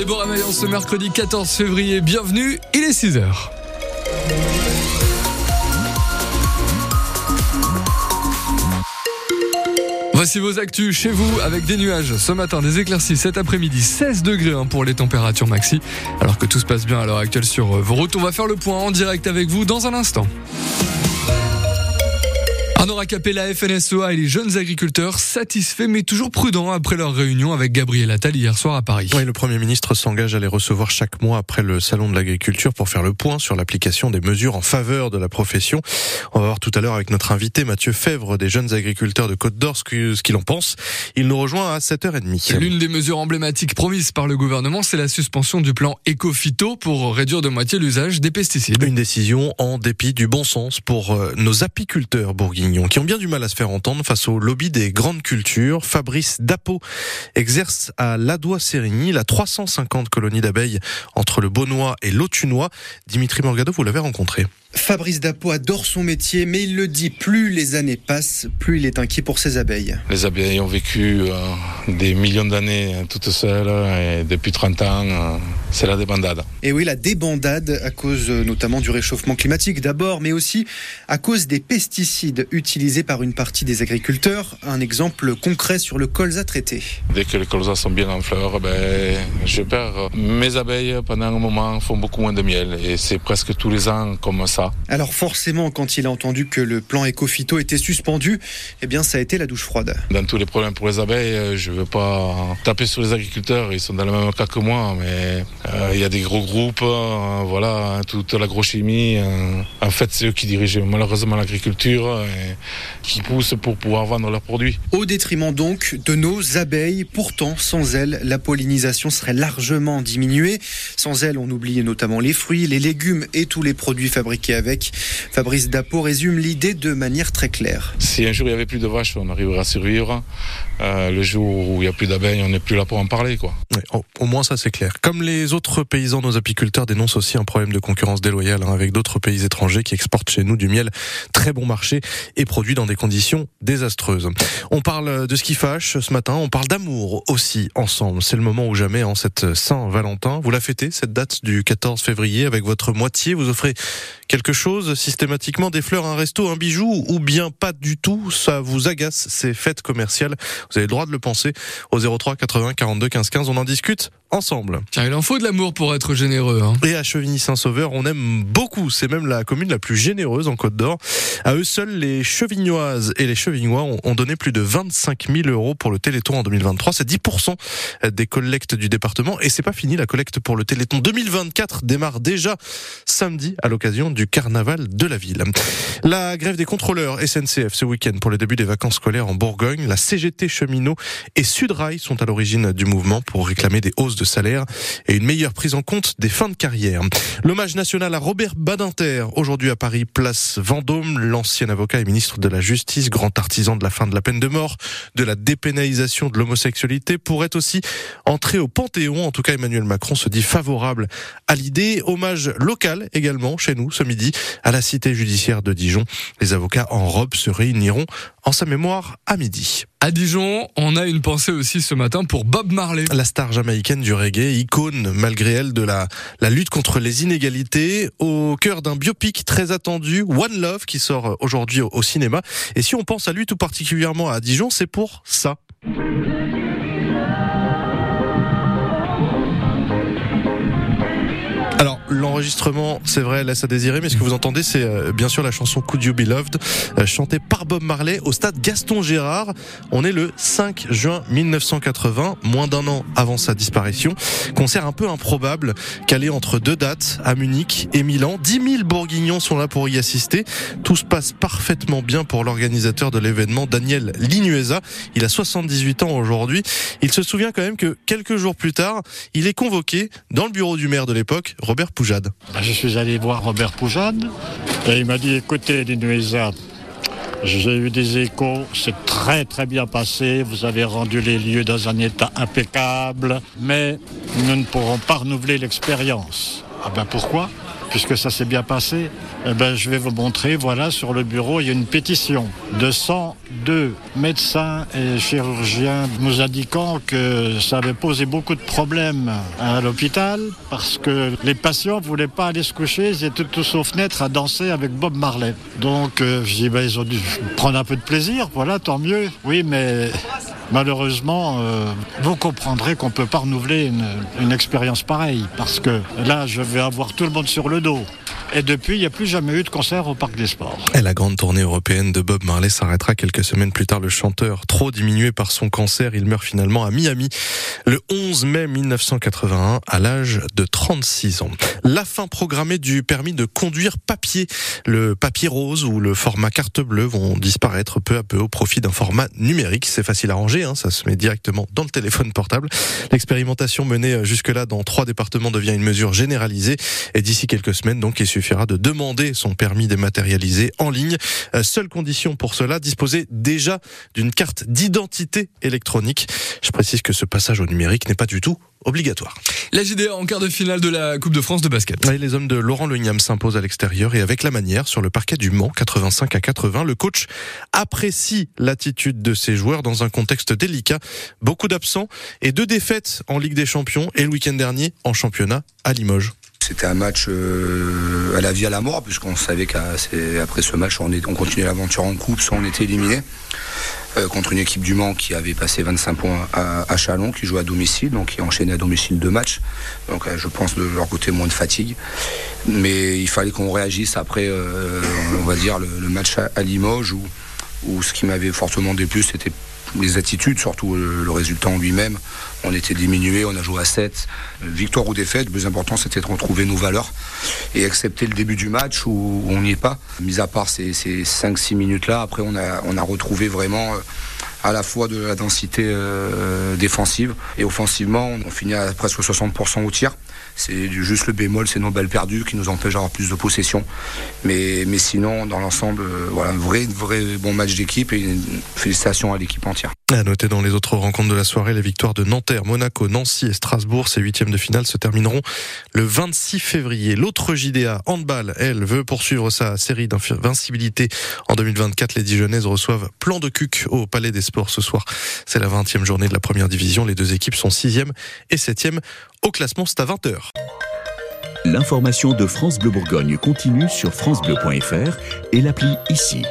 Allez, bon ce mercredi 14 février. Bienvenue, il est 6h. Voici vos actus chez vous avec des nuages. Ce matin, des éclaircies cet après-midi, 16 degrés hein, pour les températures maxi. Alors que tout se passe bien à l'heure actuelle sur euh, vos routes, on va faire le point en direct avec vous dans un instant. Arnaud la FNSEA et les jeunes agriculteurs satisfaits mais toujours prudents après leur réunion avec Gabriel Attal hier soir à Paris. Oui, le Premier ministre s'engage à les recevoir chaque mois après le Salon de l'agriculture pour faire le point sur l'application des mesures en faveur de la profession. On va voir tout à l'heure avec notre invité Mathieu Fèvre des jeunes agriculteurs de Côte d'Or ce qu'il en pense. Il nous rejoint à 7h30. L'une des mesures emblématiques promises par le gouvernement, c'est la suspension du plan Ecofito pour réduire de moitié l'usage des pesticides. Une décision en dépit du bon sens pour euh, nos apiculteurs bourguignons qui ont bien du mal à se faire entendre face au lobby des grandes cultures. Fabrice Dapo exerce à Ladois-Sérigny la 350 colonies d'abeilles entre le Beaunois et l'Autunois. Dimitri Morgado, vous l'avez rencontré. Fabrice Dapo adore son métier, mais il le dit, plus les années passent, plus il est inquiet pour ses abeilles. Les abeilles ont vécu euh, des millions d'années hein, toutes seules, et depuis 30 ans, euh, c'est la débandade. Et oui, la débandade à cause euh, notamment du réchauffement climatique d'abord, mais aussi à cause des pesticides utilisés par une partie des agriculteurs. Un exemple concret sur le colza traité. Dès que les colzas sont bien en fleurs, ben, je perds. Mes abeilles, pendant un moment, font beaucoup moins de miel, et c'est presque tous les ans comme ça. Alors forcément, quand il a entendu que le plan Ecofito était suspendu, eh bien ça a été la douche froide. Dans tous les problèmes pour les abeilles, euh, je ne veux pas taper sur les agriculteurs, ils sont dans le même cas que moi, mais euh, il y a des gros groupes, euh, voilà, toute l'agrochimie. en fait, c'est eux qui dirigent malheureusement l'agriculture et qui poussent pour pouvoir vendre leurs produits. Au détriment donc de nos abeilles, pourtant sans elles, la pollinisation serait largement diminuée. Sans elles, on oublie notamment les fruits, les légumes et tous les produits fabriqués avec. Fabrice Dapo résume l'idée de manière très claire. Si un jour il n'y avait plus de vaches, on arriverait à survivre. Euh, le jour où il n'y a plus d'abeilles, on n'est plus là pour en parler. Quoi. au, moins ça c'est clair. Comme les autres paysans, nos apiculteurs dénoncent aussi un problème de concurrence déloyale hein, avec d'autres pays étrangers qui exportent chez nous du miel très bon marché et produit dans des conditions désastreuses. On parle de ce qui fâche ce matin, on parle d'amour aussi ensemble. C'est le moment ou jamais en cette Saint-Valentin. Vous la fêtez cette date du 14 février avec votre moitié. Vous offrez quelque chose systématiquement, des fleurs, un resto, un bijou ou bien pas du tout. Ça vous agace ces fêtes commerciales. Vous avez le droit de le penser au 03 80 42 15 15. On en discute ensemble. Tiens, il en faut de l'amour pour être généreux. Hein. Et à Chevigny-Saint-Sauveur, on aime beaucoup. C'est même la commune la plus généreuse en Côte d'Or. À eux seuls, les Chevignoises et les Chevignois ont, donné plus de 25 000 euros pour le Téléthon en 2023. C'est 10% des collectes du département. Et c'est pas fini. La collecte pour le Téléthon 2024 démarre déjà samedi à l'occasion du carnaval de la ville. La grève des contrôleurs SNCF ce week-end pour le début des vacances scolaires en Bourgogne. La CGT cheminot et Sudrail sont à l'origine du mouvement pour réclamer des hausses de salaire et une meilleure prise en compte des fins de carrière. L'hommage national à Robert Badinter, aujourd'hui à Paris, place Vendôme, l'ancien avocat et ministre de la Justice, grand artisan de la fin de la peine de mort, de la dépénalisation de l'homosexualité, pourrait aussi entrer au Panthéon. En tout cas, Emmanuel Macron se dit favorable à l'idée. Hommage local également chez nous ce midi à la cité judiciaire de Dijon. Les avocats en robe se réuniront en sa mémoire à midi. À Dijon, on a une pensée aussi ce matin pour Bob Marley. La star jamaïcaine du reggae, icône malgré elle de la, la lutte contre les inégalités, au cœur d'un biopic très attendu, One Love, qui sort aujourd'hui au cinéma. Et si on pense à lui tout particulièrement à Dijon, c'est pour ça. L'enregistrement, c'est vrai, laisse à désirer, mais ce que vous entendez, c'est euh, bien sûr la chanson Could You Be Loved, euh, chantée par Bob Marley au stade Gaston Gérard. On est le 5 juin 1980, moins d'un an avant sa disparition. Concert un peu improbable, calé entre deux dates, à Munich et Milan. 10 000 bourguignons sont là pour y assister. Tout se passe parfaitement bien pour l'organisateur de l'événement, Daniel Linueza. Il a 78 ans aujourd'hui. Il se souvient quand même que quelques jours plus tard, il est convoqué dans le bureau du maire de l'époque, Robert Ben, je suis allé voir Robert Poujade et il m'a dit écoutez, Linueza, j'ai eu des échos, c'est très très bien passé, vous avez rendu les lieux dans un état impeccable, mais nous ne pourrons pas renouveler l'expérience. Ah ben pourquoi? Puisque ça s'est bien passé, eh ben, je vais vous montrer, voilà, sur le bureau, il y a une pétition de 102 médecins et chirurgiens nous indiquant que ça avait posé beaucoup de problèmes à l'hôpital parce que les patients ne voulaient pas aller se coucher, ils étaient tous aux fenêtres à danser avec Bob Marley. Donc, euh, je dis, ben, ils ont dû prendre un peu de plaisir, voilà, tant mieux. Oui, mais malheureusement, euh, vous comprendrez qu'on ne peut pas renouveler une, une expérience pareille parce que là, je vais avoir tout le monde sur le dos. Et depuis, il n'y a plus jamais eu de concert au Parc des Sports. Et la grande tournée européenne de Bob Marley s'arrêtera quelques semaines plus tard. Le chanteur, trop diminué par son cancer, il meurt finalement à Miami le 11 mai 1981 à l'âge de 36 ans. La fin programmée du permis de conduire papier. Le papier rose ou le format carte bleue vont disparaître peu à peu au profit d'un format numérique. C'est facile à ranger, hein, ça se met directement dans le téléphone portable. L'expérimentation menée jusque-là dans trois départements devient une mesure généralisée et d'ici quelques semaines, donc, il suffira de demander son permis dématérialisé en ligne. Euh, seule condition pour cela, disposer déjà d'une carte d'identité électronique. Je précise que ce passage au numérique n'est pas du tout obligatoire. La JDA en quart de finale de la Coupe de France de basket. Les hommes de Laurent Legnam s'imposent à l'extérieur et avec la manière sur le parquet du Mans, 85 à 80. Le coach apprécie l'attitude de ses joueurs dans un contexte délicat. Beaucoup d'absents et deux défaites en Ligue des Champions et le week-end dernier en championnat à Limoges. C'était un match euh, à la vie à la mort, puisqu'on savait qu'après ce match, on, continuait l'aventure en coupe, soit on était éliminé. Euh, contre une équipe du Mans qui avait passé 25 points à, Chalon, qui jouait à domicile, donc qui enchaînait à domicile deux matchs. Donc euh, je pense de leur côté moins de fatigue. Mais il fallait qu'on réagisse après, on va dire, le, match à, Limoges, où, ce qui m'avait fortement déplu, c'était les attitudes, surtout le résultat en lui-même. On était diminué, on a joué à 7. Victoire ou défaite, le plus important c'était de retrouver nos valeurs et accepter le début du match où on n'y est pas. Mis à part ces, ces 5-6 minutes-là, après on a, retrouvé vraiment à la fois de la densité euh, défensive et offensivement, on finit à presque 60% au tir. C'est juste le bémol, c'est nos balles perdues qui nous empêchent d'avoir plus de possession. Mais, mais sinon, dans l'ensemble, euh, voilà, un vrai, vrai bon match d'équipe et une félicitations à l'équipe entière. À noter dans les autres rencontres de la soirée, les victoires de Nanterre, Monaco, Nancy et Strasbourg. Ces huitièmes de finale se termineront le 26 février. L'autre JDA, handball, elle, veut poursuivre sa série d'invincibilité. En 2024, les Dijonnaises reçoivent plan de cuc au Palais des Sports ce soir. C'est la 20e journée de la première division. Les deux équipes sont 6e et 7e au classement. C'est à 20h. L'information de France Bleu Bourgogne continue sur francebleu.fr et l'appli ici.